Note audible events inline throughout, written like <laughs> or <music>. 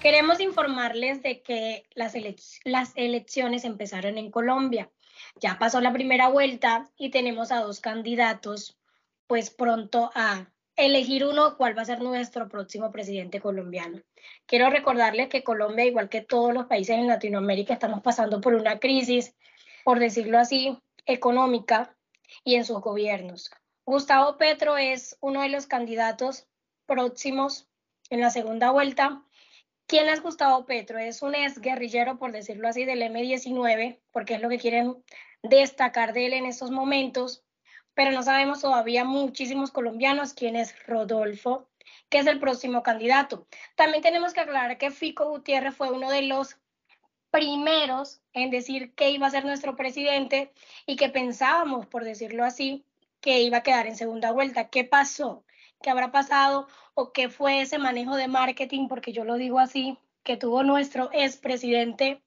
Queremos informarles de que las, elec- las elecciones empezaron en Colombia. Ya pasó la primera vuelta y tenemos a dos candidatos, pues pronto a elegir uno cuál va a ser nuestro próximo presidente colombiano. Quiero recordarles que Colombia, igual que todos los países en Latinoamérica, estamos pasando por una crisis, por decirlo así, económica y en sus gobiernos. Gustavo Petro es uno de los candidatos próximos en la segunda vuelta ¿Quién es Gustavo Petro? Es un ex guerrillero, por decirlo así, del M-19, porque es lo que quieren destacar de él en estos momentos, pero no sabemos todavía muchísimos colombianos quién es Rodolfo, que es el próximo candidato. También tenemos que aclarar que Fico Gutiérrez fue uno de los primeros en decir que iba a ser nuestro presidente y que pensábamos, por decirlo así, que iba a quedar en segunda vuelta. ¿Qué pasó? ¿Qué habrá pasado? ¿O qué fue ese manejo de marketing? Porque yo lo digo así, que tuvo nuestro expresidente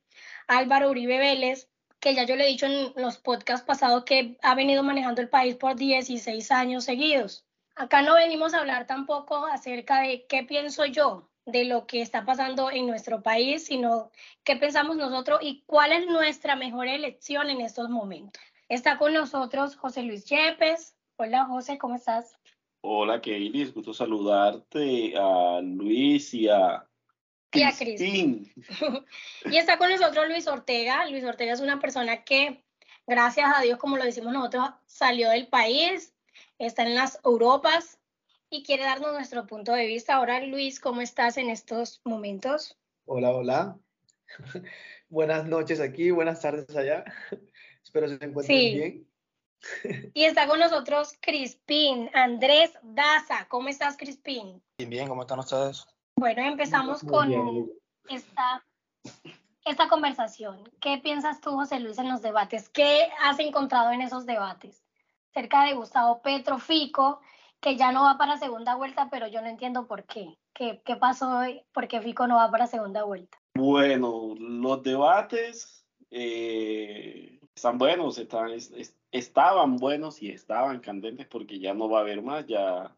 Álvaro Uribe Vélez, que ya yo le he dicho en los podcasts pasados que ha venido manejando el país por 16 años seguidos. Acá no venimos a hablar tampoco acerca de qué pienso yo de lo que está pasando en nuestro país, sino qué pensamos nosotros y cuál es nuestra mejor elección en estos momentos. Está con nosotros José Luis Yepes. Hola José, ¿cómo estás? Hola, Keilis, gusto saludarte a Luis y a Y a Cris. Cristín. <laughs> y está con nosotros Luis Ortega. Luis Ortega es una persona que, gracias a Dios, como lo decimos nosotros, salió del país, está en las Europas y quiere darnos nuestro punto de vista. Ahora, Luis, ¿cómo estás en estos momentos? Hola, hola. <laughs> Buenas noches aquí, buenas tardes allá. <laughs> Espero se encuentren Sí. bien. Y está con nosotros Crispín, Andrés Daza. ¿Cómo estás, Crispín? Bien, bien, ¿cómo están ustedes? Bueno, empezamos con bien, esta, esta conversación. ¿Qué piensas tú, José Luis, en los debates? ¿Qué has encontrado en esos debates? Cerca de Gustavo Petro Fico, que ya no va para segunda vuelta, pero yo no entiendo por qué. ¿Qué, qué pasó hoy? ¿Por qué Fico no va para segunda vuelta? Bueno, los debates eh, están buenos, están, es- es- estaban buenos y estaban candentes porque ya no va a haber más, ya,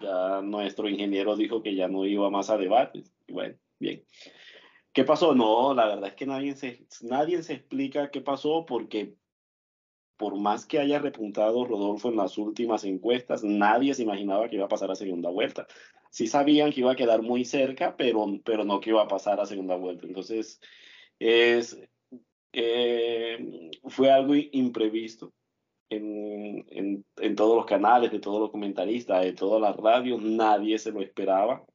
ya nuestro ingeniero dijo que ya no iba más a debates. Bueno, bien. ¿Qué pasó? No, la verdad es que nadie se, nadie se explica qué pasó porque por más que haya repuntado Rodolfo en las últimas encuestas, nadie se imaginaba que iba a pasar a segunda vuelta. Sí sabían que iba a quedar muy cerca, pero, pero no que iba a pasar a segunda vuelta. Entonces, es, eh, fue algo imprevisto en, en, en todos los canales, de todos los comentaristas, de todas las radios, nadie se lo esperaba.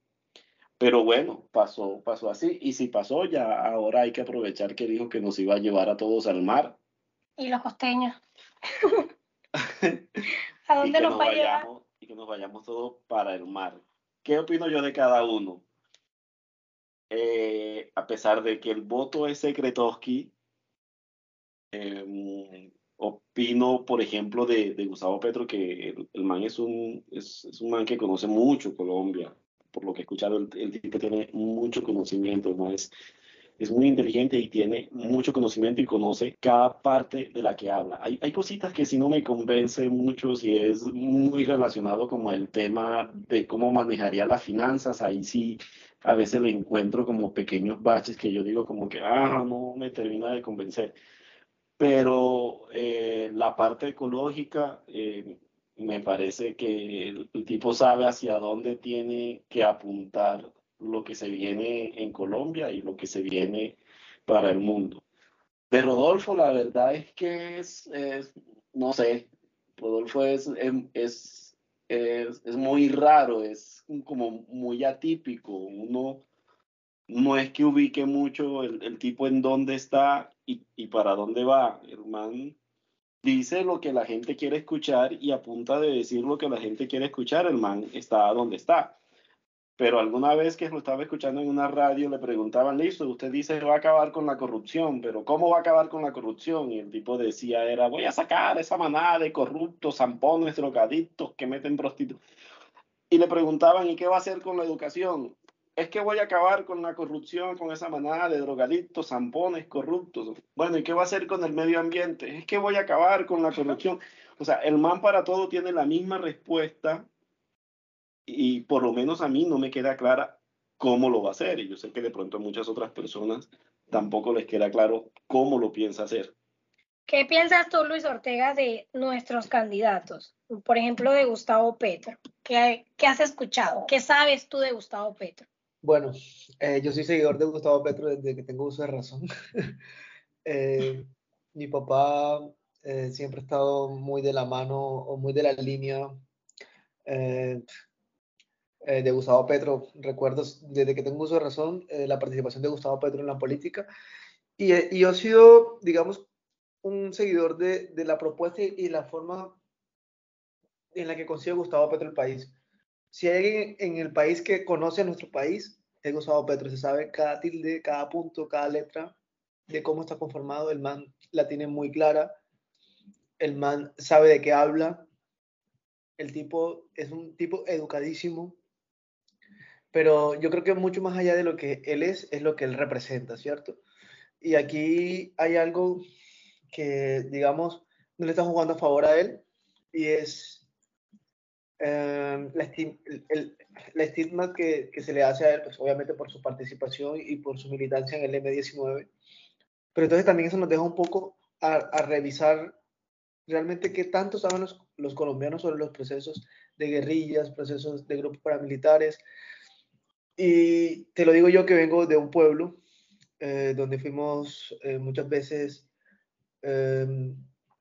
Pero bueno, pasó, pasó así. Y si pasó, ya ahora hay que aprovechar que dijo que nos iba a llevar a todos al mar. Y los costeños. <laughs> ¿A dónde nos nos va a llevar? vayamos, y que nos vayamos todos para el mar. ¿Qué opino yo de cada uno? Eh, a pesar de que el voto es secretoski, eh, opino, por ejemplo, de, de Gustavo Petro, que el, el man es un, es, es un man que conoce mucho Colombia. Por lo que he escuchado, el, el tipo tiene mucho conocimiento, ¿no? Es, es muy inteligente y tiene mucho conocimiento y conoce cada parte de la que habla. Hay, hay cositas que si no me convence mucho, si es muy relacionado como el tema de cómo manejaría las finanzas, ahí sí a veces le encuentro como pequeños baches que yo digo como que, ah, no me termina de convencer. Pero eh, la parte ecológica, eh, me parece que el, el tipo sabe hacia dónde tiene que apuntar lo que se viene en Colombia y lo que se viene para el mundo. De Rodolfo, la verdad es que es, es no sé, Rodolfo es, em, es, es, es muy raro, es como muy atípico. Uno no es que ubique mucho el, el tipo en dónde está y, para dónde va. El man dice lo que la gente quiere escuchar y a punta de decir lo que la gente quiere escuchar, el man está donde está. pero alguna vez que lo estaba escuchando en una radio le preguntaban, listo, usted dice que va a acabar con la corrupción, pero ¿cómo va a acabar con la corrupción? Y el tipo decía, era, voy a sacar esa manada de corruptos, zampones, drogadictos que meten prostitutas. Y le preguntaban, ¿y qué va a hacer con la educación? Es que voy a acabar con la corrupción, con esa manada de drogadictos, zampones, corruptos. Bueno, ¿y qué va a hacer con el medio ambiente? Es que voy a acabar con la corrupción. O sea, el man para todo tiene la misma respuesta y por lo menos a mí no me queda clara cómo lo va a hacer. Y yo sé que de pronto a muchas otras personas tampoco les queda claro cómo lo piensa hacer. ¿Qué piensas tú, Luis Ortega, de nuestros candidatos? Por ejemplo, de Gustavo Petro. ¿Qué, qué has escuchado? ¿Qué sabes tú de Gustavo Petro? Bueno, eh, yo soy seguidor de Gustavo Petro desde que tengo uso de razón. <laughs> eh, mi papá eh, siempre ha estado muy de la mano o muy de la línea eh, eh, de Gustavo Petro. Recuerdo desde que tengo uso de razón eh, la participación de Gustavo Petro en la política. Y, y yo he sido, digamos, un seguidor de, de la propuesta y, y la forma en la que consigue Gustavo Petro el país. Si hay alguien en el país que conoce a nuestro país, es Gustavo Petro. Se sabe cada tilde, cada punto, cada letra de cómo está conformado. El man la tiene muy clara. El man sabe de qué habla. El tipo es un tipo educadísimo. Pero yo creo que mucho más allá de lo que él es, es lo que él representa, ¿cierto? Y aquí hay algo que, digamos, no le está jugando a favor a él y es eh, la, esti- el, la estigma que, que se le hace a él, pues obviamente por su participación y por su militancia en el M19. Pero entonces también eso nos deja un poco a, a revisar realmente qué tanto saben los, los colombianos sobre los procesos de guerrillas, procesos de grupos paramilitares. Y te lo digo yo que vengo de un pueblo eh, donde fuimos eh, muchas veces eh,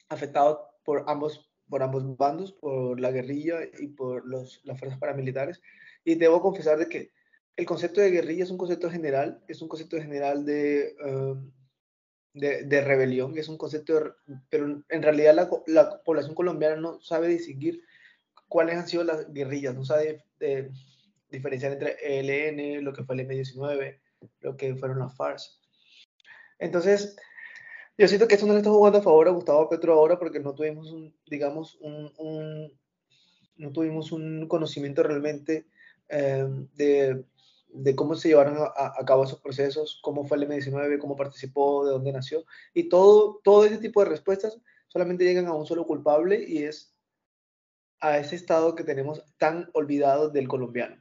afectados por ambos, por ambos bandos, por la guerrilla y por los, las fuerzas paramilitares. Y debo confesar de que el concepto de guerrilla es un concepto general, es un concepto general de, eh, de, de rebelión, es un concepto, de- pero en realidad la, la población colombiana no sabe distinguir cuáles han sido las guerrillas, no sabe eh, diferenciar entre ELN, lo que fue el M19, lo que fueron las FARC. Entonces, yo siento que esto no le está jugando a favor a Gustavo Petro ahora porque no tuvimos un, digamos, un, un- no tuvimos un conocimiento realmente eh, de, de cómo se llevaron a, a- cabo esos procesos, cómo fue el M19, cómo participó, de dónde nació. Y todo, todo ese tipo de respuestas solamente llegan a un solo culpable y es a ese estado que tenemos tan olvidado del colombiano.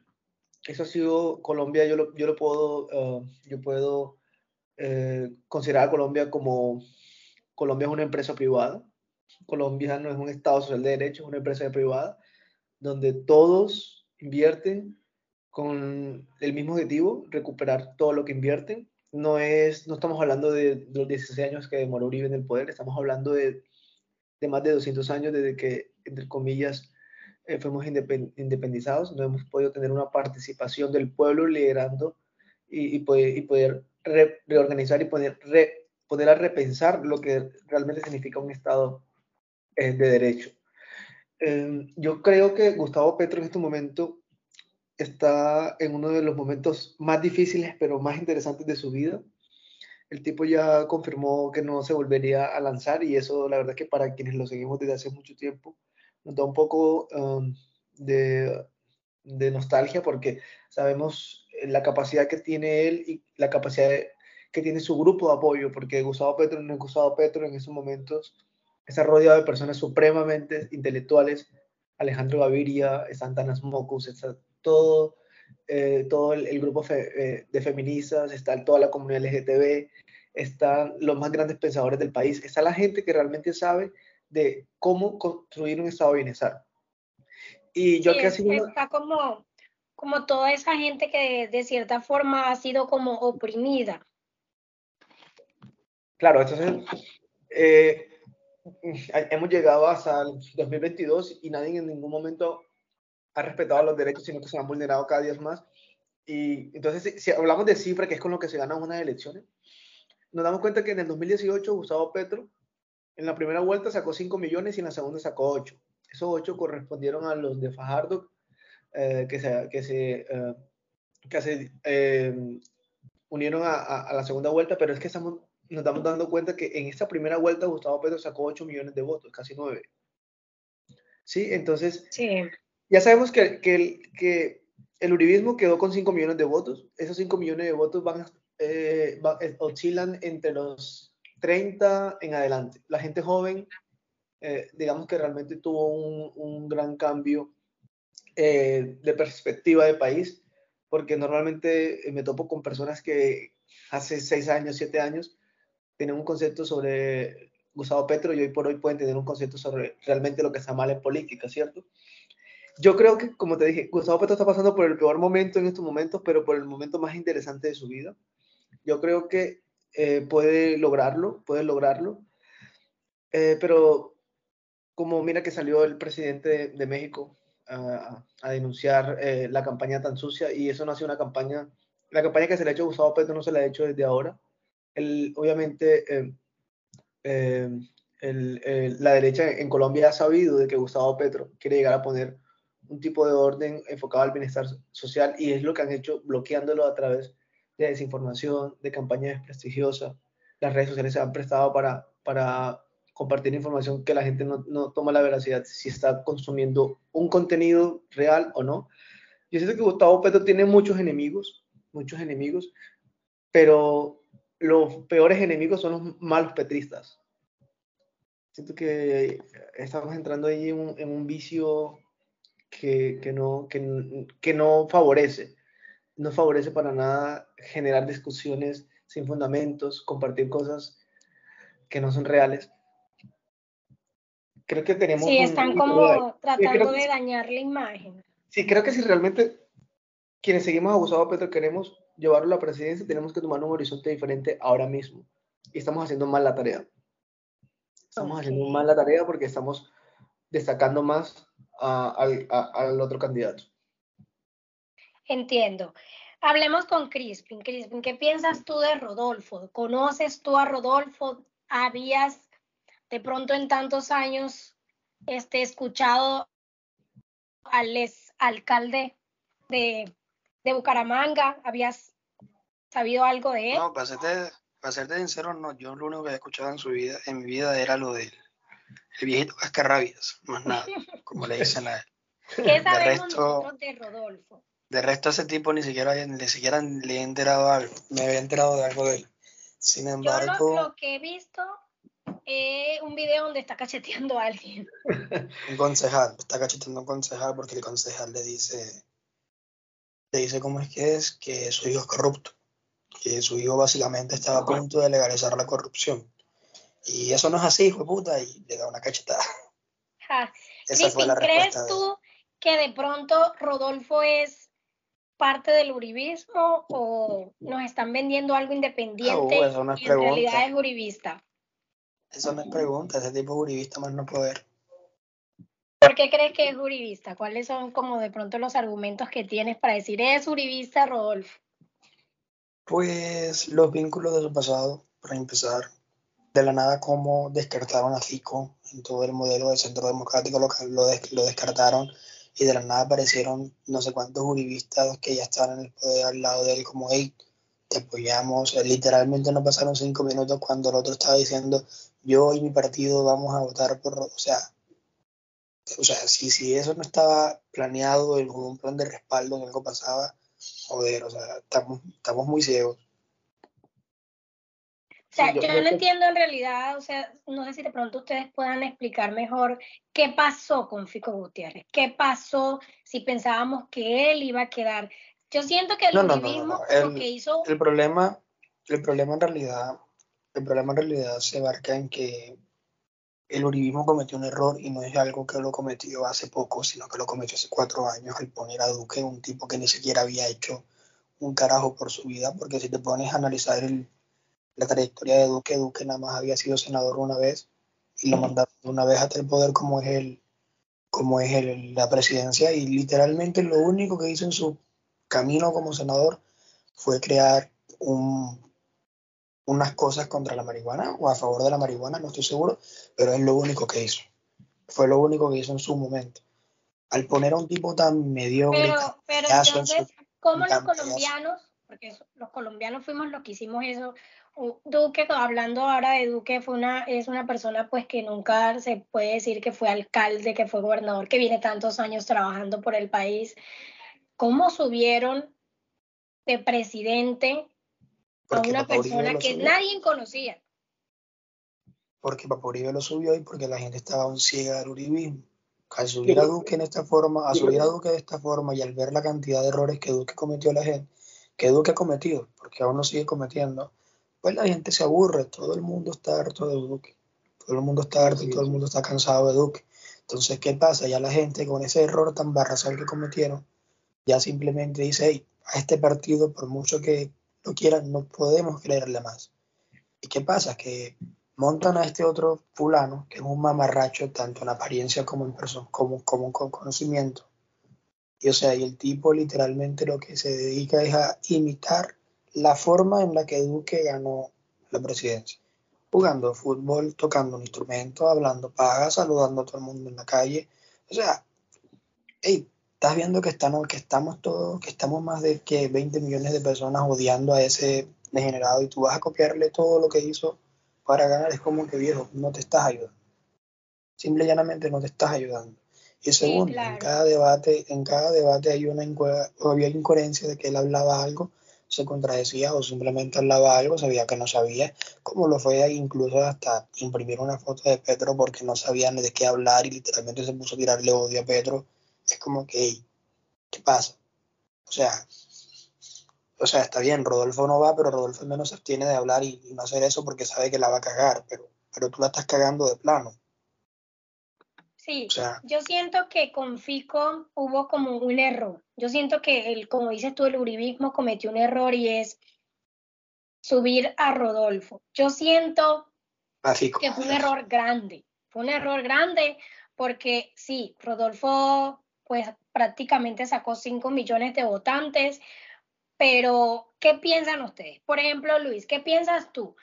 Eso ha sido Colombia, yo lo, yo lo puedo, eh, yo puedo eh, considerar a Colombia como Colombia es una empresa privada. Colombia no es un Estado social de derecho, es una empresa privada donde todos invierten con el mismo objetivo, recuperar todo lo que invierten. No, es, no estamos hablando de, los 16 años que demoró Uribe en el poder, estamos hablando de, de más de 200 años desde que, entre comillas, eh, fuimos independ- independizados, no hemos podido tener una participación del pueblo liderando y, y poder, y poder re- reorganizar y poner, re- poder repensar lo que realmente significa un Estado eh, de derecho. Eh, yo creo que Gustavo Petro en este momento está en uno de los momentos más difíciles pero más interesantes de su vida. El tipo ya confirmó que no se volvería a lanzar y eso la verdad que para quienes lo seguimos desde hace mucho tiempo nos da un poco um, de, de nostalgia porque sabemos la capacidad que tiene él y la capacidad que tiene su grupo de apoyo, porque Gustavo Petro no es Gustavo Petro en esos momentos, está rodeado de personas supremamente intelectuales, Alejandro Gaviria, están Tanas Mocus, está todo, eh, todo el, el grupo fe- eh, de feministas, está toda la comunidad LGTB, están los más grandes pensadores del país, está la gente que realmente sabe de cómo construir un estado de bienestar. Y yo Sí, que una- está como, como toda esa gente que de cierta forma ha sido como oprimida. Claro, entonces eh, hemos llegado hasta el 2022 y nadie en ningún momento ha respetado los derechos, sino que se han vulnerado cada día más. Y entonces, si, si hablamos de cifra, que es con lo que se ganan unas elecciones, nos damos cuenta que en el 2018 Gustavo Petro en la primera vuelta sacó 5 millones y en la segunda sacó 8. Esos 8 correspondieron a los de Fajardo, eh, que se, que se, eh, que hace, eh, unieron a, a- a la segunda vuelta, pero es que estamos, nos estamos dando cuenta que en esta primera vuelta Gustavo Petro sacó 8 millones de votos, casi 9. Sí, entonces Sí, ya sabemos que, que el, que el uribismo quedó con 5 millones de votos. Esos 5 millones de votos van, eh, va- eh, oscilan entre los 30 en adelante. La gente joven, eh, digamos que realmente tuvo un, un gran cambio eh, de perspectiva de país, porque normalmente eh, me topo con personas que hace 6 años, 7 años, tenían un concepto sobre Gustavo Petro y hoy por hoy pueden tener un concepto sobre realmente lo que está mal en política, ¿cierto? Yo creo que, como te dije, Gustavo Petro está pasando por el peor momento en estos momentos, pero por el momento más interesante de su vida. Yo creo que eh, puede lograrlo, puede lograrlo. Pero como mira que salió el presidente de, de México a, denunciar eh, la campaña tan sucia y eso no ha sido una campaña, la campaña que se le ha hecho a Gustavo Petro no se la ha hecho desde ahora. Él, obviamente, eh, eh, el- el- la derecha en Colombia ha sabido de que Gustavo Petro quiere llegar a poner un tipo de orden enfocado al bienestar social y es lo que han hecho bloqueándolo a través de desinformación, de campañas desprestigiosas. Las redes sociales se han prestado para, para compartir información que la gente no, no toma la veracidad si está consumiendo un contenido real o no. Yo siento que Gustavo Petro tiene muchos enemigos, muchos enemigos, pero los peores enemigos son los malos petristas. Siento que estamos entrando ahí en un, en un vicio que, que no, que, que no favorece. No favorece para nada generar discusiones sin fundamentos, compartir cosas que no son reales. Creo que tenemos... sí, un están poquito de- como tratando que de dañar la imagen. Sí, creo que si realmente quienes seguimos a Gustavo Petro queremos llevarlo a la presidencia, tenemos que tomar un horizonte diferente ahora mismo. Y estamos haciendo mal la tarea. Estamos haciendo Ok. mal la tarea porque estamos destacando más al, al otro candidato. Entiendo. Hablemos con Crispin. Crispin, ¿qué piensas tú de Rodolfo? ¿Conoces tú a Rodolfo? ¿Habías de pronto en tantos años este, escuchado al ex alcalde de, de Bucaramanga? ¿Habías sabido algo de él? No, para serte, para serte sincero, no. Yo lo único que he escuchado en su vida, en mi vida, era lo del el viejito cascarrabias, más nada, <laughs> como le dicen a él. ¿Qué sabemos resto- nosotros de Rodolfo? De resto, ese tipo ni siquiera, ni siquiera le he enterado algo, me había enterado de algo de él. Sin Yo lo, embargo, lo que he visto es un video donde está cacheteando a alguien. <laughs> un concejal, está cacheteando a un concejal porque el concejal le dice, le dice cómo es que es, que su hijo es corrupto, que su hijo básicamente estaba a punto de legalizar la corrupción. Y eso no es así, hijo de puta, y le da una cachetada. Ja. <laughs> Esa fue la Crispin, ¿crees de tú que de pronto Rodolfo es parte del uribismo o nos están vendiendo algo independiente Ah, uh, eso no es y en realidad es uribista? Eso no es pregunta, ese tipo es uribista más no poder. ¿Por qué crees que es uribista? ¿Cuáles son como de pronto los argumentos que tienes para decir es uribista Rodolfo? Pues los vínculos de su pasado, para empezar, de la nada como descartaron a Fico en todo el modelo de centro democrático, lo, lo, des- lo descartaron y de la nada aparecieron no sé cuántos uribistas que ya estaban en el poder al lado de él como, hey, te apoyamos. Eh, Literalmente no pasaron cinco minutos cuando el otro estaba diciendo, yo y mi partido vamos a votar por, o sea, o sea, si, si eso no estaba planeado en un plan de respaldo, en algo pasaba, joder, o sea, estamos, estamos muy ciegos. O sea, yo yo, no entiendo en realidad, o sea, no sé si de pronto ustedes puedan explicar mejor qué pasó con Fico Gutiérrez, qué pasó si pensábamos que él iba a quedar. Yo siento que el No, no, no, el- que hizo El problema, el problema en realidad, el problema en realidad se abarca en que el uribismo cometió un error y no es algo que lo cometió hace poco, sino que lo cometió hace cuatro años al poner a Duque, un tipo que ni siquiera había hecho un carajo por su vida, porque si te pones a analizar el- la trayectoria de Duque, Duque nada más había sido senador una vez y lo mandaron una vez hasta el poder como es el como es el- la presidencia y literalmente lo único que hizo en su camino como senador fue crear un, unas cosas contra la marihuana o a favor de la marihuana, no estoy seguro, pero es lo único que hizo. Fue lo único que hizo en su momento. Al poner a un tipo tan mediocre, Pero, pero su- entonces, ¿Cómo los colombianos, porque los colombianos fuimos los que hicimos eso? Duque, hablando ahora de Duque, fue una, es una persona pues que nunca se puede decir que fue alcalde, que fue gobernador, que viene tantos años trabajando por el país. ¿Cómo subieron de presidente a Porque una Papá Uribe persona lo que subió. nadie conocía? porque Papá Uribe lo subió y porque la gente estaba aún ciega del uribismo. Al subir a Duque en esta forma, a subir a Duque de esta forma y al ver la cantidad de errores que Duque cometió la gente, que Duque ha cometido, porque aún lo sigue cometiendo, pues la gente se aburre, todo el mundo está harto de Duque, todo el mundo está harto y todo el mundo está cansado de Duque. Entonces, ¿qué pasa? Ya la gente con ese error tan barrasal que cometieron, ya simplemente dice, hey, a este partido, por mucho que lo quieran, no podemos creerle más. ¿Y qué pasa? Que montan a este otro fulano, que es un mamarracho tanto en apariencia como en persona, como, como con conocimiento. Y o sea, y el tipo literalmente lo que se dedica es a imitar la forma en la que Duque ganó la presidencia. Jugando fútbol, tocando un instrumento, hablando paga, saludando a todo el mundo en la calle. O sea, hey, estás viendo que estamos, que estamos todos, que estamos más de que 20 millones de personas odiando a ese degenerado y tú vas a copiarle todo lo que hizo para ganar, es como que viejo, no te estás ayudando. Simple y llanamente no te estás ayudando. Y segundo, en claro. cada debate, en cada debate hay una había incoherencia de que él hablaba algo, se contradecía o simplemente hablaba algo, sabía que no sabía, como lo fue incluso hasta imprimir una foto de Petro porque no sabían de qué hablar y literalmente se puso a tirarle odio a Petro. Es como que, "Ey, ¿qué pasa? O sea, o sea, está bien, Rodolfo no va, pero Rodolfo al menos se abstiene de hablar y, y no hacer eso porque sabe que la va a cagar, pero, pero tú la estás cagando de plano. Sí, O sea, yo siento que con Fico hubo como un error. Yo siento que, el, como dices tú, el uribismo cometió un error y es subir a Rodolfo. Yo siento que fue un error grande. Fue un error grande porque sí, Rodolfo pues prácticamente sacó 5 millones de votantes, pero ¿qué piensan ustedes? Por ejemplo, Luis, ¿qué piensas tú?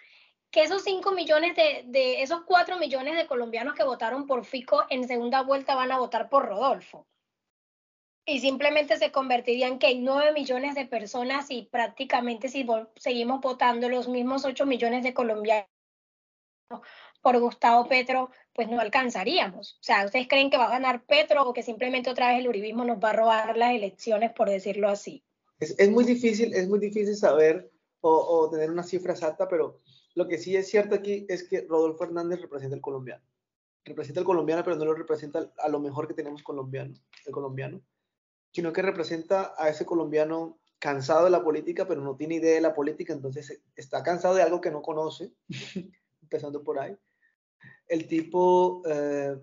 Que esos 5 millones de, esos 4 millones de colombianos que votaron por Fico en segunda vuelta van a votar por Rodolfo. Y simplemente se convertirían que en 9 millones de personas y prácticamente si seguimos votando los mismos 8 millones de colombianos por Gustavo Petro, pues no alcanzaríamos. O sea, ¿ustedes creen que va a ganar Petro o que simplemente otra vez el uribismo nos va a robar las elecciones, por decirlo así? Es, es muy difícil, es muy difícil saber o, o tener una cifra exacta, pero lo que sí es cierto aquí es que Rodolfo Hernández representa al colombiano. Representa al colombiano, pero no lo representa a lo mejor que tenemos colombiano, el colombiano, sino que representa a ese colombiano cansado de la política, pero no tiene idea de la política, entonces está cansado de algo que no conoce, <laughs> empezando por ahí. El tipo eh,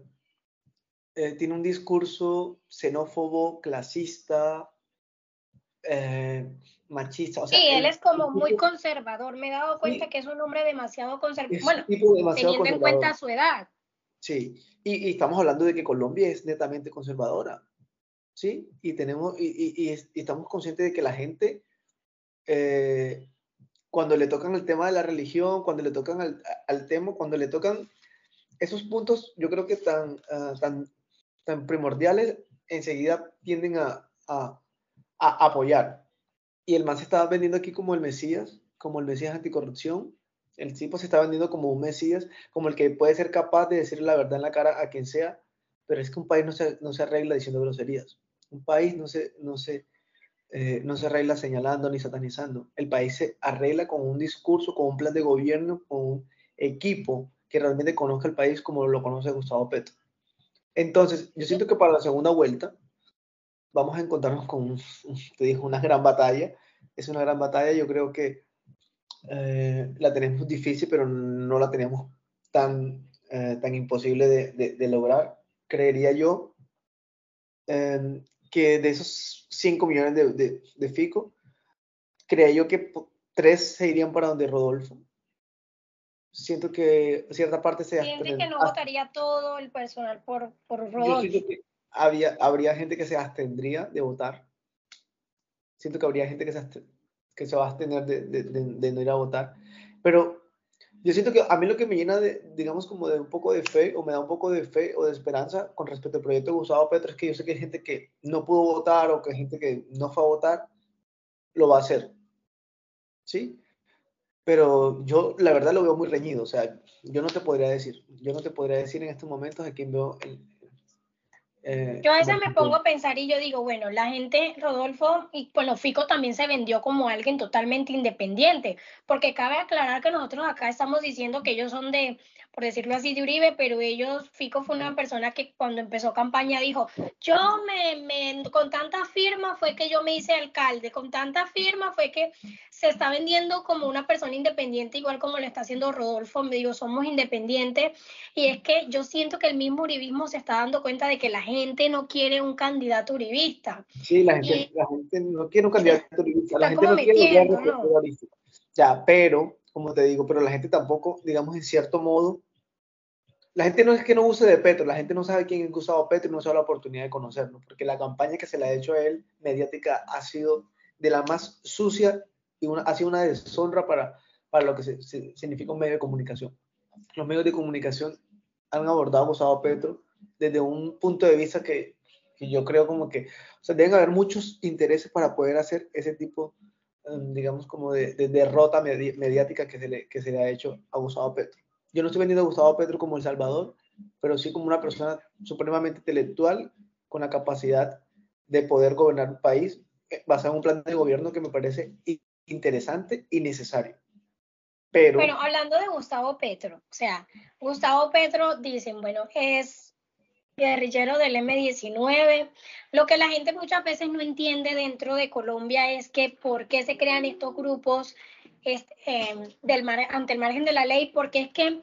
eh, tiene un discurso xenófobo, clasista, eh, machista. O sea, Sí, él es como muy tipo- conservador. Me he dado cuenta Sí. que es un hombre demasiado conservador. Bueno, demasiado teniendo en cuenta su edad. Sí, y, y estamos hablando de que Colombia es netamente conservadora, ¿sí? Y, tenemos, y estamos conscientes de que la gente, eh, cuando le tocan el tema de la religión, cuando le tocan al, al tema, cuando le tocan esos puntos, yo creo que tan, ah, tan, tan primordiales, enseguida tienden a, apoyar. Y el man se estaba vendiendo aquí como el Mesías, como el Mesías anticorrupción. El tipo se está vendiendo como un Mesías, como el que puede ser capaz de decirle la verdad en la cara a quien sea, pero es que un país no se, no se arregla diciendo groserías. Un país no se, eh, no se arregla señalando ni satanizando. El país se arregla con un discurso, con un plan de gobierno, con un equipo que realmente conozca el país como lo conoce Gustavo Petro. Entonces, yo siento que para la segunda vuelta vamos a encontrarnos con, te digo, una gran batalla. Es una gran batalla, yo creo que eh, la tenemos difícil, pero no la tenemos tan, eh, tan imposible de, de- lograr. Creería yo eh, que de esos 5 millones de, de, Fico, creía yo que po- tres se irían para donde Rodolfo. Siento que cierta parte se Siente que no votaría todo el personal por, por yo Rodolfo. siento que había, habría gente que se abstendría de votar. Siento que habría gente que se, que se va a abstener de, de- de- de no ir a votar. Pero yo siento que a mí lo que me llena de, digamos, como de un poco de fe, o me da un poco de fe o de esperanza con respecto al proyecto de Gustavo Petro, es que yo sé que hay gente que no pudo votar o que hay gente que no fue a votar, lo va a hacer. ¿Sí? Pero yo la verdad lo veo muy reñido, o sea, yo no te podría decir, yo no te podría decir en estos momentos a quién veo el, eh, yo a veces me pongo a pensar y yo digo, bueno, la gente, Rodolfo, y bueno, Fico también se vendió como alguien totalmente independiente, porque cabe aclarar que nosotros acá estamos diciendo que ellos son de, por decirlo así, de Uribe, pero ellos, Fico fue una persona que cuando empezó campaña dijo, yo me, me, con tanta firma fue que yo me hice alcalde, con tanta firma fue que se está vendiendo como una persona independiente, igual como lo está haciendo Rodolfo, me digo, somos independientes, y es que yo siento que el mismo uribismo se está dando cuenta de que la gente no quiere un candidato uribista. Sí, la gente, la gente no quiere un candidato uribista, la gente no quiere un ¿no? Ya, pero, como te digo, pero la gente tampoco, digamos, en cierto modo, la gente no es que no use de Petro, la gente no sabe quién es Gustavo Petro y no se da la oportunidad de conocerlo, porque la campaña que se le ha hecho a él mediática ha sido de la más sucia y una, ha sido una deshonra para, para lo que significa un medio de comunicación. Los medios de comunicación han abordado a Gustavo Petro desde un punto de vista que, que yo creo como que, o sea, deben haber muchos intereses para poder hacer ese tipo, em, digamos, como de, de derrota mediática que se, le, que se le ha hecho a Gustavo Petro. Yo no estoy vendiendo a Gustavo Petro como El Salvador, pero sí como una persona supremamente intelectual con la capacidad de poder gobernar un país eh, basado en un plan de gobierno que me parece interesante y necesario. Pero, bueno, hablando de Gustavo Petro, o sea, Gustavo Petro dicen, bueno, es guerrillero del M19. Lo que la gente muchas veces no entiende dentro de Colombia es que por qué se crean estos grupos del mar, ante el margen de la ley, porque es que,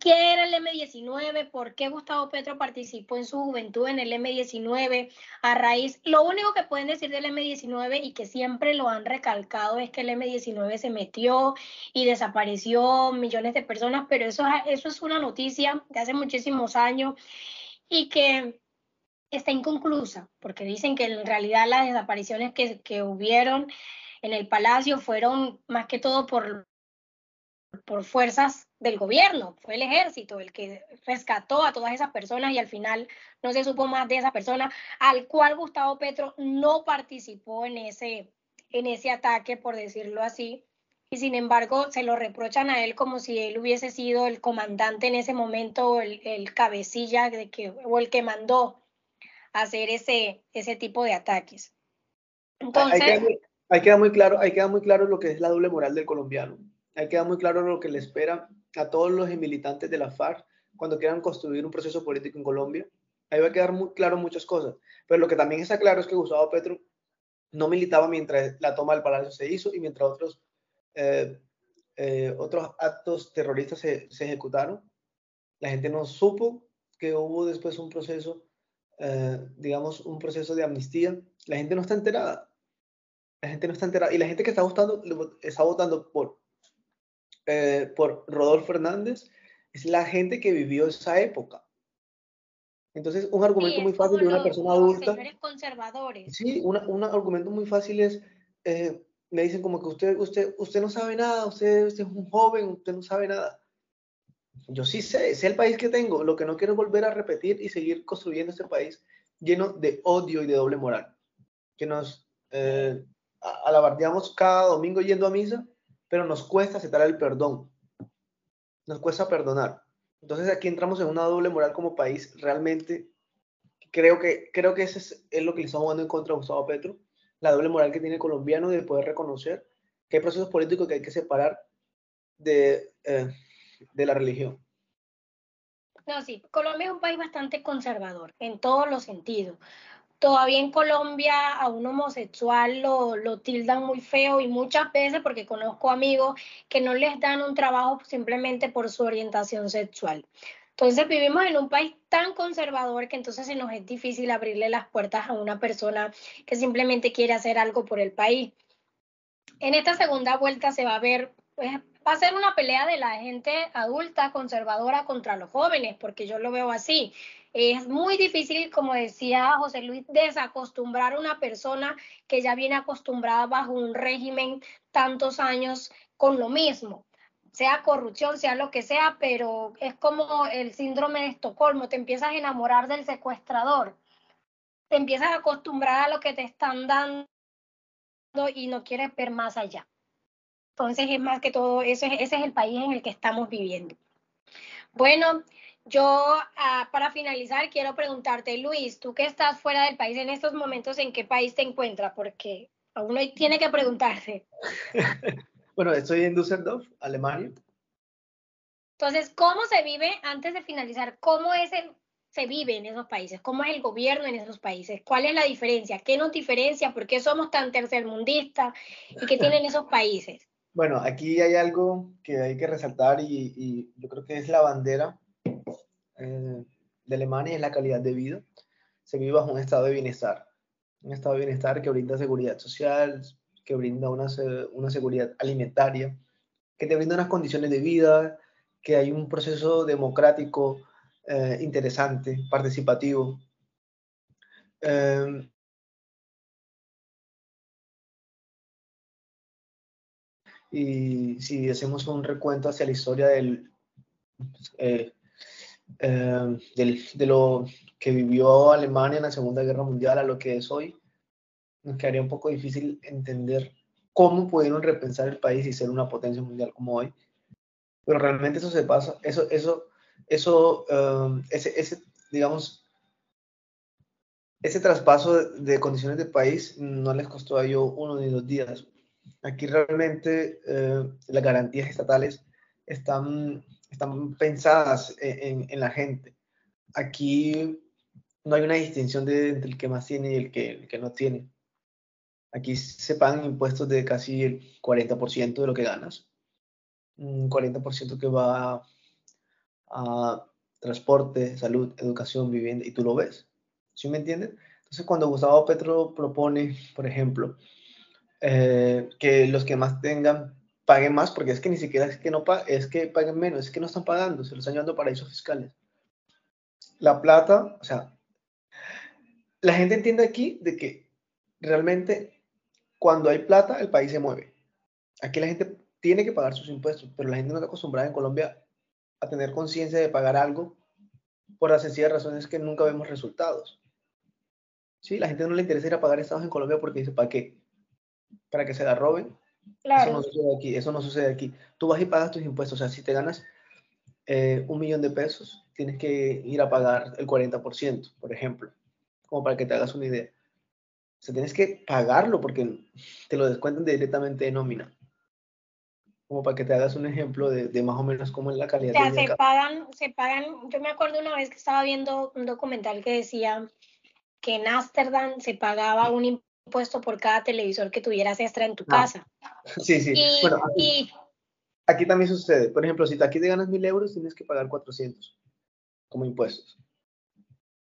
¿qué era el M19? ¿Por qué Gustavo Petro participó en su juventud en el M19? A raíz, lo único que pueden decir del M19 y que siempre lo han recalcado es que el M19 se metió y desapareció millones de personas, pero eso, eso es una noticia de hace muchísimos años y que está inconclusa, porque dicen que en realidad las desapariciones que, que hubieron en el palacio fueron más que todo por, por fuerzas del gobierno, fue el ejército el que rescató a todas esas personas y al final no se supo más de esa persona, al cual Gustavo Petro no participó en ese, en ese ataque, por decirlo así, y sin embargo se lo reprochan a él como si él hubiese sido el comandante en ese momento, el, el cabecilla de que, o el que mandó hacer ese, ese tipo de ataques. Entonces, Ahí queda muy claro, ahí queda muy claro lo que es la doble moral del colombiano. Ahí queda muy claro lo que le espera a todos los militantes de la FARC cuando quieran construir un proceso político en Colombia. Ahí va a quedar muy claro muchas cosas. Pero lo que también está claro es que Gustavo Petro no militaba mientras la toma del palacio se hizo y mientras otros, eh, eh, otros actos terroristas se, se, ejecutaron. La gente no supo que hubo después un proceso, eh, digamos, un proceso de amnistía. La gente no está enterada la gente no está enterada. Y la gente que está votando, está votando por, eh, por Rodolfo Hernández es la gente que vivió esa época. Entonces, un argumento muy fácil de una persona adulta. conservadores. Sí, un argumento muy fácil es, eh, me dicen como que usted, usted, usted no sabe nada, usted, usted, es un joven, usted no sabe nada. Yo sí sé, sé el país que tengo. Lo que no quiero es volver a repetir y seguir construyendo este país lleno de odio y de doble moral. Que nos, eh, alabardeamos cada domingo yendo a misa, pero nos cuesta aceptar el perdón. Nos cuesta perdonar. Entonces aquí entramos en una doble moral como país. Realmente creo que, creo que ese es, lo que le estamos dando en contra a Gustavo Petro. La doble moral que tiene el colombiano de poder reconocer que hay procesos políticos que hay que separar de, eh, de la religión. No, sí, Colombia es un país bastante conservador en todos los sentidos todavía en Colombia a un homosexual lo, lo, tildan muy feo y muchas veces porque conozco amigos que no les dan un trabajo simplemente por su orientación sexual. Entonces vivimos en un país tan conservador que entonces se nos es difícil abrirle las puertas a una persona que simplemente quiere hacer algo por el país. En esta segunda vuelta se va a ver, pues, va a ser una pelea de la gente adulta conservadora contra los jóvenes, porque yo lo veo así. Es muy difícil, como decía José Luis, desacostumbrar a una persona que ya viene acostumbrada bajo un régimen tantos años con lo mismo, sea corrupción, sea lo que sea, pero es como el síndrome de Estocolmo, te empiezas a enamorar del secuestrador, te empiezas a acostumbrar a lo que te están dando y no quieres ver más allá. Entonces es más que todo, eso es, ese es el país en el que estamos viviendo. Bueno, yo ah, para finalizar quiero preguntarte, Luis, tú que estás fuera del país en estos momentos, ¿en qué país te encuentras? Porque uno tiene que preguntarse. <laughs> bueno, estoy en Düsseldorf, Alemania. Entonces, ¿cómo se vive, antes de finalizar, cómo es el, se vive en esos países? ¿Cómo es el gobierno en esos países? ¿Cuál es la diferencia? ¿Qué nos diferencia? ¿Por qué somos tan tercermundistas? ¿Y qué tienen esos <laughs> países? Bueno, aquí hay algo que hay que resaltar y, y yo creo que es la bandera eh, de Alemania, es la calidad de vida. Se vive bajo un estado de bienestar. Un estado de bienestar que brinda seguridad social, que brinda una, una seguridad alimentaria, que te brinda unas condiciones de vida, que hay un proceso democrático eh, interesante, participativo. Em, y si hacemos un recuento hacia la historia del, eh, em, del, de lo que vivió Alemania en la Segunda Guerra Mundial a lo que es hoy, nos quedaría un poco difícil entender cómo pudieron repensar el país y ser una potencia mundial como hoy. Pero realmente eso se pasa, eso, eso eso, um, ese, ese, digamos, ese traspaso de, condiciones de país no les costó a ellos uno ni dos días. Aquí realmente eh, las garantías estatales están, están pensadas en, en, la gente. Aquí no hay una distinción de, entre el que más tiene y el que, el que no tiene. Aquí se pagan impuestos de casi el 40% de lo que ganas. Un 40% que va a transporte, salud, educación, vivienda, y tú lo ves. ¿Sí me entiendes? Entonces, cuando Gustavo Petro propone, por ejemplo, eh, que los que más tengan paguen más, porque es que ni siquiera es que no es que paguen menos, es que no están pagando, se los están llevando paraísos fiscales. La plata, o sea, la gente entiende aquí de que realmente cuando hay plata, el país se mueve. Aquí la gente tiene que pagar sus impuestos, pero la gente no está acostumbrada en Colombia a tener conciencia de pagar algo por la sencilla razón es que nunca vemos resultados. Sí, la gente no le interesa ir a pagar estados en Colombia porque dice, ¿para qué? ¿Para que se la roben? Eso no sucede aquí, eso no sucede aquí. Tú vas y pagas tus impuestos, o sea, si te ganas eh, un millón de pesos, tienes que ir a pagar el 40%, por ejemplo, como para que te hagas una idea. O sea, tienes que pagarlo porque te lo descuentan directamente de nómina como para que te hagas un ejemplo de, de, más o menos cómo es la calidad. O sea, se pagan, se pagan, yo me acuerdo una vez que estaba viendo un documental que decía que en Ámsterdam se pagaba un impuesto por cada televisor que tuvieras extra en tu ah. casa. <laughs> Sí, sí. Y, bueno, aquí, aquí, también sucede. Por ejemplo, si aquí te ganas mil euros, tienes que pagar 400 como impuestos.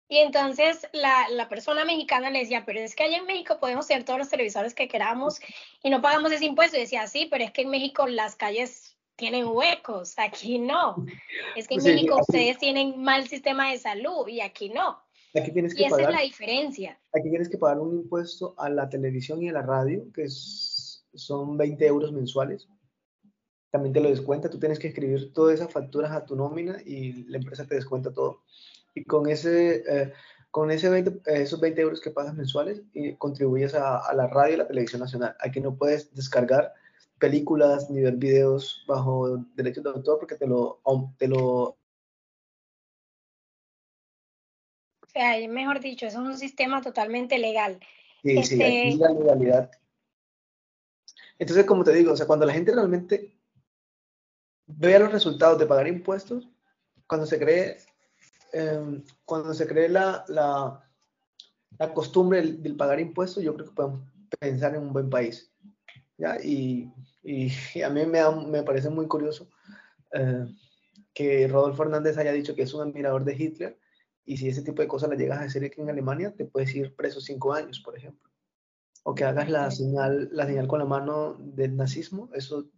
Y entonces la, la, persona mexicana le decía, pero es que allá en México podemos tener todos los televisores que queramos y no pagamos ese impuesto. Y decía, sí, pero es que en México las calles tienen huecos, aquí no. Es que en México ustedes tienen mal sistema de salud y aquí no. Aquí tienes que y esa es la diferencia. Aquí tienes que pagar un impuesto a la televisión y a la radio, que es, son 20 euros mensuales. También te lo descuenta, tú tienes que escribir todas esas facturas a tu nómina y la empresa te descuenta todo y con, ese, eh, con ese 20, eh, esos 20 euros que pagas mensuales y contribuyes a, a, la radio y la televisión nacional. Aquí no puedes descargar películas ni ver videos bajo derechos de autor porque te lo... Te lo o sea, mejor dicho, es un sistema totalmente legal. Sí, este... sí, aquí la legalidad. Entonces, como te digo, o sea, cuando la gente realmente vea los resultados de pagar impuestos, cuando se cree Em, cuando se cree la, la, la costumbre del, pagar impuestos, yo creo que podemos pensar en un buen país. Y, a mí me, parece muy curioso eh, que Rodolfo Hernández haya dicho que es un admirador de Hitler y si ese tipo de cosas las llegas a hacer aquí en Alemania, te puedes ir preso cinco años, por ejemplo. O que hagas la señal, la señal con la mano del nazismo, eso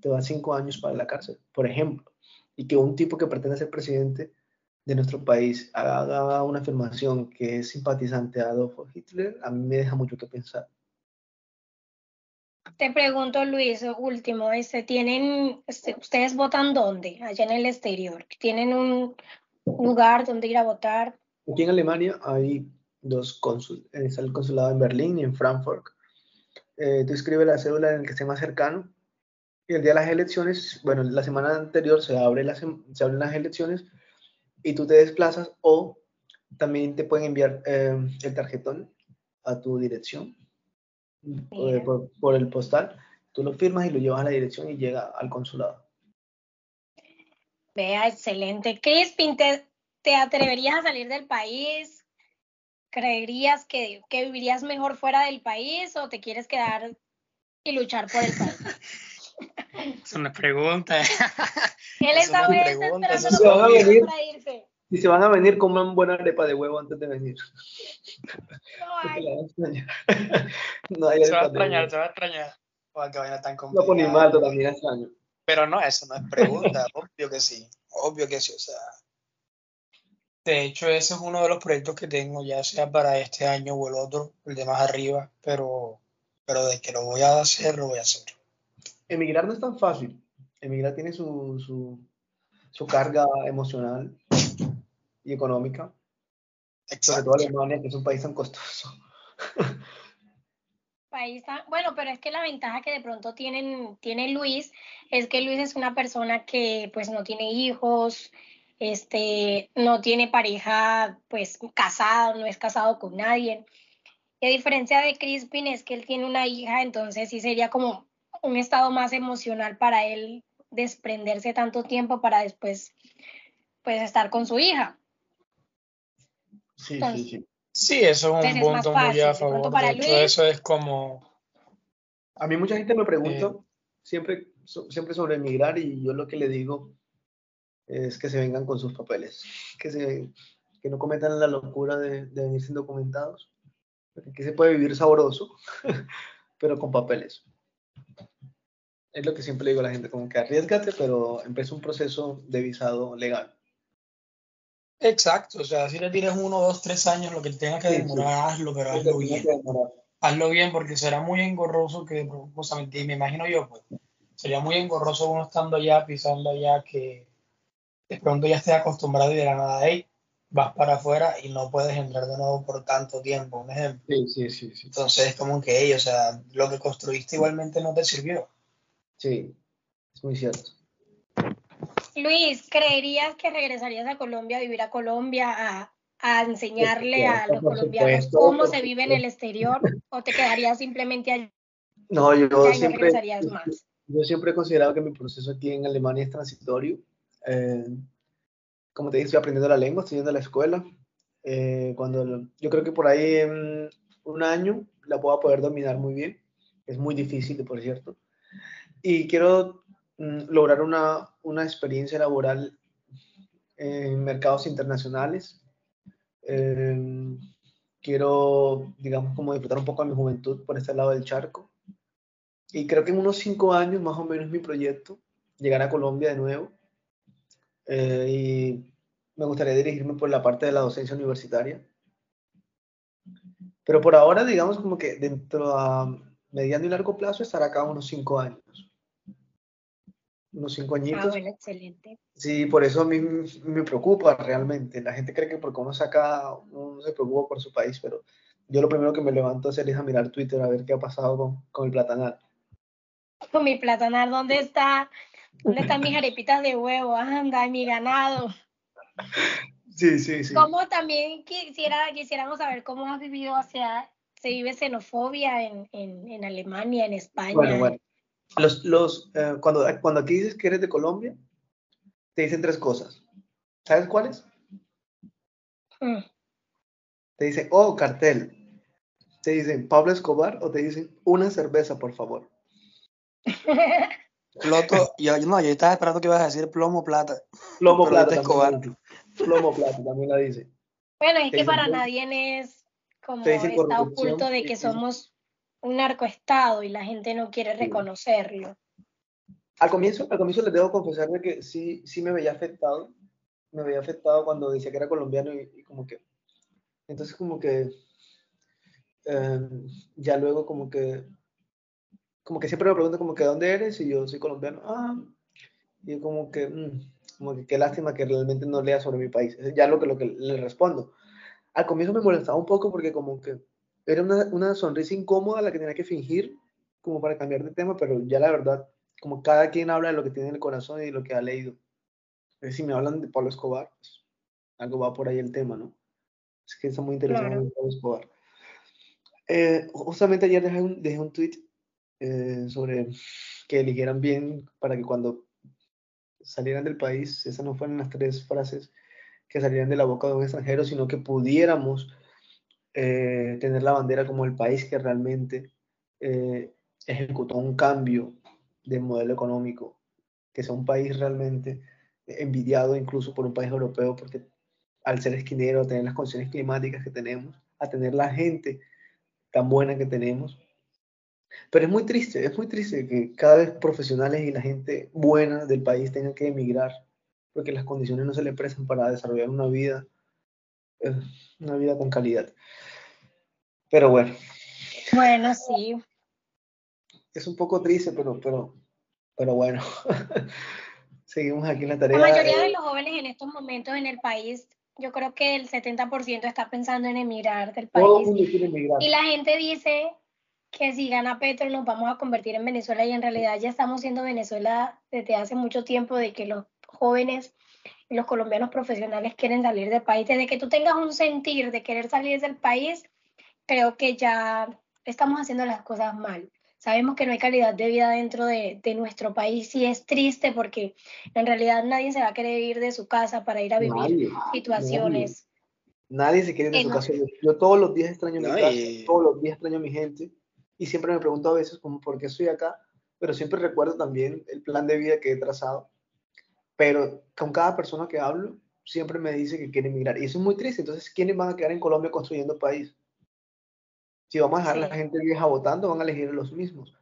te va cinco años para la cárcel, por ejemplo. Y que un tipo que pretende ser presidente de nuestro país haga una afirmación que es simpatizante a Adolfo Hitler, a mí me deja mucho que pensar. Te pregunto, Luis, último, este, ¿tienen, este, ¿ustedes votan dónde? Allá en el exterior. ¿Tienen un lugar donde ir a votar? Aquí en Alemania hay dos cónsules. Está el consulado en Berlín y en Frankfurt. eh, tú escribes la cédula en el que esté más cercano y el día de las elecciones, bueno, la semana anterior se, abre las, se abren las elecciones y tú te desplazas o también te pueden enviar eh, el tarjetón a tu dirección eh, por el postal. Tú lo firmas y lo llevas a la dirección y llega al consulado. Vea, excelente. Crispin, ¿te, te atreverías a salir del país? ¿Creerías que, que vivirías mejor fuera del país o te quieres quedar y luchar por el país? <laughs> Es una pregunta. Él Eso está, no él es está pregunta, esperando eso la se van a oportunidad venir. para irse. Si se van a venir, coman buena arepa de huevo antes de venir. No hay. <laughs> no Se va a extrañar, se va a extrañar. Joder, qué vaina tan No complicada. por ni mal, también extraño. Pero no, eso no es pregunta, <laughs> obvio que sí, obvio que sí, o sea. De hecho, ese es uno de los proyectos que tengo, ya sea para este año o el otro, el de más arriba, pero, pero de que lo voy a hacer, lo voy a hacer. Emigrar no es tan fácil. Emigrar tiene su, su, su carga emocional y económica, sobre Exacto. todo Alemania, que es un país tan costoso. País tan- Bueno, pero es que la ventaja que de pronto tienen, tiene Luis es que Luis es una persona que pues no tiene hijos, este, no tiene pareja pues casada, no es casado con nadie. Y a diferencia de Crispin es que él tiene una hija, entonces sí sería como un estado más emocional para él desprenderse tanto tiempo para después pues estar con su hija. Sí, Entonces, sí, sí. Sí, eso es Entonces un es punto muy a de pronto favor. para De hecho, Luis. eso es como, A mí mucha gente me pregunta Eh. siempre, so- siempre sobre emigrar y yo lo que le digo es que se vengan con sus papeles, que, se, que no cometan la locura de, de venir sin documentados, porque aquí se puede vivir sabroso, <laughs> pero con papeles. Es lo que siempre digo a la gente, como que arriesgate, pero empieza un proceso de visado legal. exacto, o sea, si le tienes uno, dos, tres años, lo que tenga que Sí, sí. demorar, hazlo, pero hazlo bien. demorar. hazlo bien porque será muy engorroso que, o sea, me imagino yo, pues, sería muy engorroso uno estando allá, pisando allá, que de pronto ya estés acostumbrado y de la nada, hey, vas para afuera y no puedes entrar de nuevo por tanto tiempo, un ejemplo. Sí, sí, sí, sí. Entonces es como que, hey, o sea, lo que construiste igualmente no te sirvió. Sí, es muy cierto. Luis, ¿creerías que regresarías a Colombia a vivir a Colombia a, a enseñarle a los colombianos cómo se vive en el exterior o te quedarías simplemente allá No, yo no siempre, más? yo siempre he considerado que mi proceso aquí en Alemania es transitorio. Eh, como te dije, estoy aprendiendo la lengua, estoy yendo a la escuela. Eh, cuando yo creo que por ahí en un año la puedo poder dominar muy bien. Es muy difícil, por cierto. Y quiero mm, lograr una, una experiencia laboral en mercados internacionales. Eh, quiero, digamos, como disfrutar un poco de mi juventud por este lado del charco. Y creo que en unos cinco años más o menos mi proyecto, llegar a Colombia de nuevo. Eh, y me gustaría dirigirme por la parte de la docencia universitaria. Pero por ahora, digamos, como que dentro a mediano y largo plazo estará acá unos cinco años. Unos cinco Ah, añitos. bueno, excelente. Sí, por eso a mí me preocupa realmente. La gente cree que porque uno saca, uno se preocupa por su país, pero yo lo primero que me levanto a hacer es a mirar Twitter a ver qué ha pasado con, con el platanal. Con <laughs> mi platanar, ¿dónde está? ¿Dónde están mis arepitas de huevo? Anda, mi ganado. <laughs> Sí, sí, sí. ¿Cómo también quisiera, quisiéramos saber cómo has vivido hacia, se vive xenofobia en, en, en Alemania, en España? Bueno, bueno. Los, los, eh, cuando, cuando aquí dices que eres de Colombia, te dicen tres cosas. ¿Sabes cuáles? Mm. Te dicen, oh, cartel. Te dicen Pablo Escobar o te dicen una cerveza, por favor. <laughs> Loto, yo, no, yo estaba esperando que ibas a decir plomo plata. Plomo Pero plata. Escobar. Plomo plata también la dice. Bueno, es Te que dicen para nadie es como está oculto de que somos un narcoestado y la gente no quiere reconocerlo. Al comienzo, al comienzo les debo confesar de que sí, sí me veía afectado. Me veía afectado cuando decía que era colombiano y, y como que. Entonces, como que. eh, ya luego, como que. Como que siempre me preguntan, como que, ¿dónde eres? Y yo soy colombiano. Ah. Y yo como que. mm, como que qué lástima que realmente no lea sobre mi país. Es ya lo que, lo que le respondo. Al comienzo me molestaba un poco porque, como que. Era una, una sonrisa incómoda la que tenía que fingir como para cambiar de tema, pero ya la verdad, como cada quien habla de lo que tiene en el corazón y de lo que ha leído. Si me hablan de Pablo Escobar, pues, algo va por ahí el tema, ¿no? Es que está muy interesante Claro. Pablo Escobar. Eh, justamente ayer dejé un, dejé un tweet eh, sobre que eligieran bien para que cuando salieran del país, esas no fueran las tres frases que salieran de la boca de un extranjero, sino que pudiéramos eh, tener la bandera como el país que realmente eh, ejecutó un cambio de modelo económico, que sea un país realmente envidiado incluso por un país europeo, porque al ser esquinero, a tener las condiciones climáticas que tenemos, a tener la gente tan buena que tenemos. Pero es muy triste, es muy triste que cada vez profesionales y la gente buena del país tengan que emigrar, porque las condiciones no se le prestan para desarrollar una vida, una vida con calidad. Pero bueno, Bueno, sí. es un poco triste, pero, pero, pero bueno. <laughs> Seguimos aquí en la La tarea. mayoría eh, de los jóvenes en estos momentos en el país, yo creo que el 70% está pensando en emigrar del todo el país. mundo quiere emigrar. Y la gente dice que si gana Petro nos vamos a convertir en Venezuela y en realidad ya estamos siendo Venezuela desde hace mucho tiempo de que los jóvenes los colombianos profesionales quieren salir del país. Desde que tú tengas un sentir de querer salir del país, creo que ya estamos haciendo las cosas mal. Sabemos que no hay calidad de vida dentro de, de nuestro país y es triste porque en realidad nadie se va a querer ir de su casa para ir a vivir Nadie, situaciones. Nadie se quiere ir de su casa. Yo, todos los días extraño mi casa, todos los días extraño a mi gente. Y siempre me pregunto a veces como por qué estoy acá, pero siempre recuerdo también el plan de vida que he trazado. Pero con cada persona que hablo, siempre me dice que quiere emigrar. Y eso es muy triste. Entonces, ¿quiénes van a quedar en Colombia construyendo país? Si vamos a dejar a la gente vieja votando, van a elegir los mismos.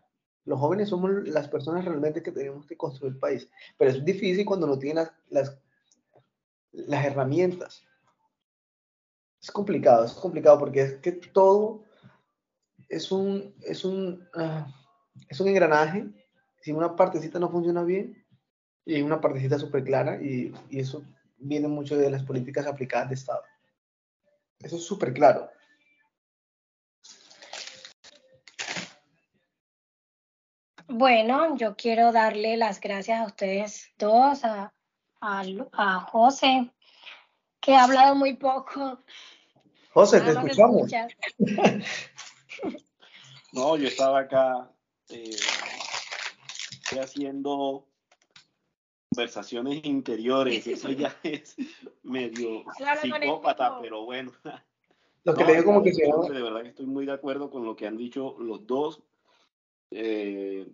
Los jóvenes somos las personas realmente que tenemos que construir el país. Pero es difícil cuando no tienen las, las, las herramientas. Es complicado, es complicado porque es que todo es un, es un, ah, es un engranaje. Si una partecita no funciona bien, y hay una partecita súper clara, y, y eso viene mucho de las políticas aplicadas de Estado. Eso es súper claro. Bueno, yo quiero darle las gracias a ustedes dos, a, a, José, que ha hablado muy poco. José, te escuchamos. <laughs> No, yo estaba acá eh, haciendo conversaciones interiores, eso ya es medio <laughs> Claro, psicópata, mismo. pero bueno. <laughs> Lo que No, le digo como que se. De verdad que estoy muy de acuerdo con lo que han dicho los dos. Eh,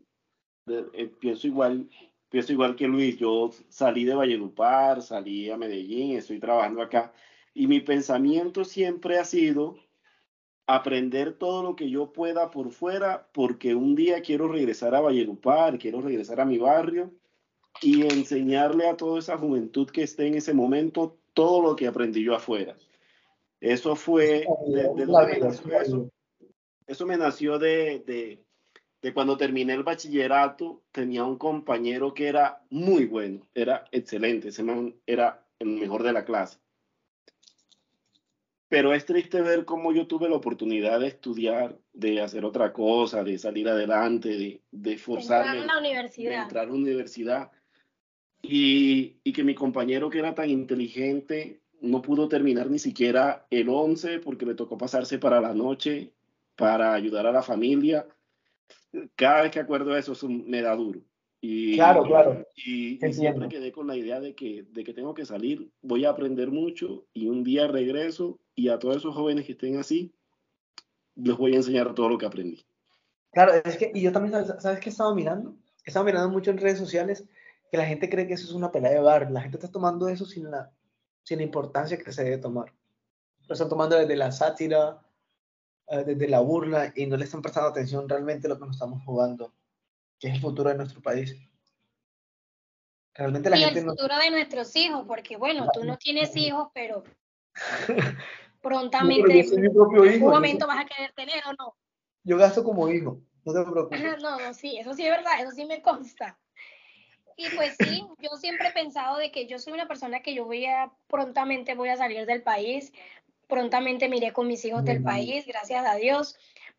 eh, pienso igual, pienso igual que Luis. Yo salí de Valledupar, salí a Medellín, estoy trabajando acá y mi pensamiento siempre ha sido aprender todo lo que yo pueda por fuera, porque un día quiero regresar a Valledupar, quiero regresar a mi barrio y enseñarle a toda esa juventud que esté en ese momento todo lo que aprendí yo afuera. Eso fue, de, de me nació eso? Eso me nació de, de, de cuando terminé el bachillerato, tenía un compañero que era muy bueno, era excelente, ese man era el mejor de la clase. Pero es triste ver cómo yo tuve la oportunidad de estudiar, de hacer otra cosa, de salir adelante, de, de Entrar esforzarme en la de universidad. entrar a la universidad y, y que mi compañero que era tan inteligente no pudo terminar ni siquiera el 11 porque le tocó pasarse para la noche para ayudar a la familia. Cada vez que acuerdo eso, eso me da duro. Y, Claro, claro. Y, y siempre quedé con la idea de que, de que tengo que salir, voy a aprender mucho y un día regreso y a todos esos jóvenes que estén así, les voy a enseñar todo lo que aprendí. Claro, es que, y yo también, ¿sabes, ¿sabes qué estaba mirando? Estaba mirando mucho en redes sociales que la gente cree que eso es una pelea de bar. La gente está tomando eso sin la, sin la importancia que se debe tomar. Lo están tomando desde la sátira, eh, desde la burla, y no le están prestando atención realmente a lo que nos estamos jugando, que es el futuro de nuestro país. Realmente la Y el gente no... futuro de nuestros hijos, porque bueno, tú no tienes hijos, pero <laughs> No, pero prontamente, mi propio en algún momento soy- vas a querer tener o no. Yo gasto como hijo, no te preocupes. No, no, sí, eso sí es verdad, eso sí me consta. Y pues sí, yo siempre he pensado de que yo soy una persona que yo voy a, prontamente voy a salir del país, prontamente me iré con mis hijos del país, gracias a Dios,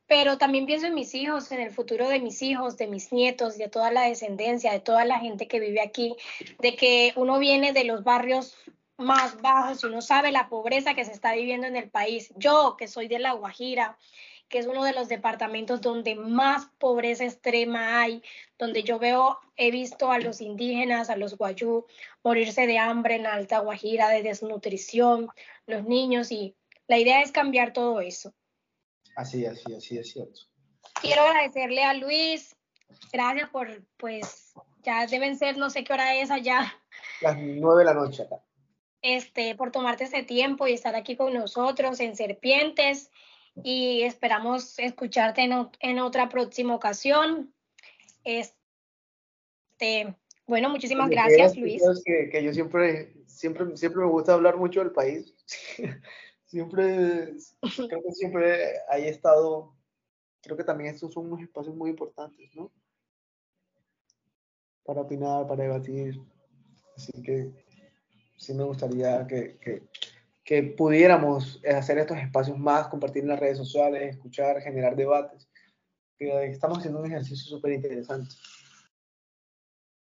pero también pienso en mis hijos, en el futuro de mis hijos, de mis nietos, de toda la descendencia, de toda la gente que vive aquí, de que uno viene de los barrios más bajos y uno sabe la pobreza que se está viviendo en el país. Yo, que soy de La Guajira, que es uno de los departamentos donde más pobreza extrema hay, donde yo veo, he visto a los indígenas, a los guayú, morirse de hambre en Alta Guajira, de desnutrición, los niños, y la idea es cambiar todo eso. Así, así, así es cierto. Quiero agradecerle a Luis, gracias por, pues, ya deben ser, no sé qué hora es allá, Las nueve de la noche acá. este, por tomarte ese tiempo y estar aquí con nosotros en Serpientes y esperamos escucharte en, ot- en otra próxima ocasión. Este, bueno, muchísimas gracias, Luis. Que, que yo siempre, siempre, siempre me gusta hablar mucho del país. <laughs> siempre, creo que siempre he estado, creo que también estos son unos espacios muy importantes, ¿no? Para opinar, para debatir. Así que sí me gustaría que, que, que pudiéramos hacer estos espacios más, compartir en las redes sociales, escuchar, generar debates. Estamos haciendo un ejercicio súper interesante.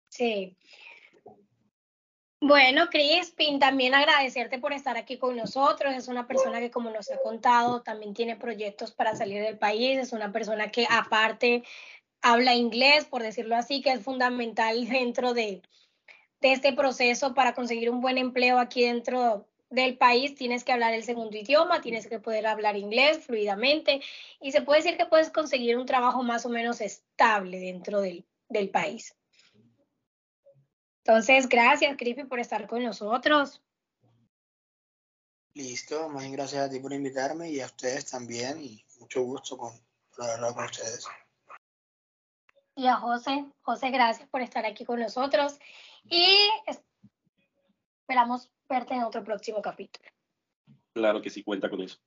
Sí. Bueno, Crispin, también agradecerte por estar aquí con nosotros. Es una persona que, como nos ha contado, también tiene proyectos para salir del país. Es una persona que, aparte, habla inglés, por decirlo así, que es fundamental dentro de, de este proceso para conseguir un buen empleo aquí dentro del país. Tienes que hablar el segundo idioma, tienes que poder hablar inglés fluidamente y se puede decir que puedes conseguir un trabajo más o menos estable dentro del, del país. Entonces, gracias, Crispy, por estar con nosotros. Listo, más gracias a ti por invitarme y a ustedes también y mucho gusto con, por hablar con ustedes. Y a José, José, gracias por estar aquí con nosotros y esperamos verte en otro próximo capítulo. Claro que sí cuenta con eso.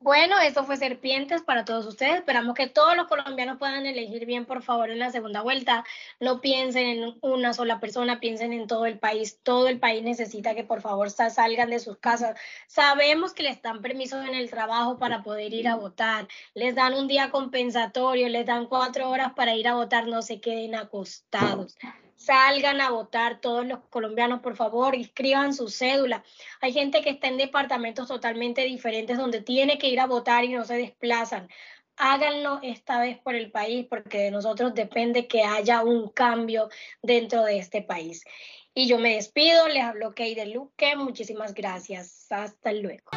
Bueno, eso fue Serpientes para todos ustedes. Esperamos que todos los colombianos puedan elegir bien, por favor, en la segunda vuelta. No piensen en una sola persona, piensen en todo el país. Todo el país necesita que, por favor, sa- salgan de sus casas. Sabemos que les dan permisos en el trabajo para poder ir a votar. Les dan un día compensatorio, les dan cuatro horas para ir a votar. No se queden acostados. Salgan a votar todos los colombianos, por favor, inscriban su cédula. Hay gente que está en departamentos totalmente diferentes donde tiene que ir a votar y no se desplazan. Háganlo esta vez por el país porque de nosotros depende que haya un cambio dentro de este país. Y yo me despido, les hablo Kay de Luque, muchísimas gracias. Hasta luego.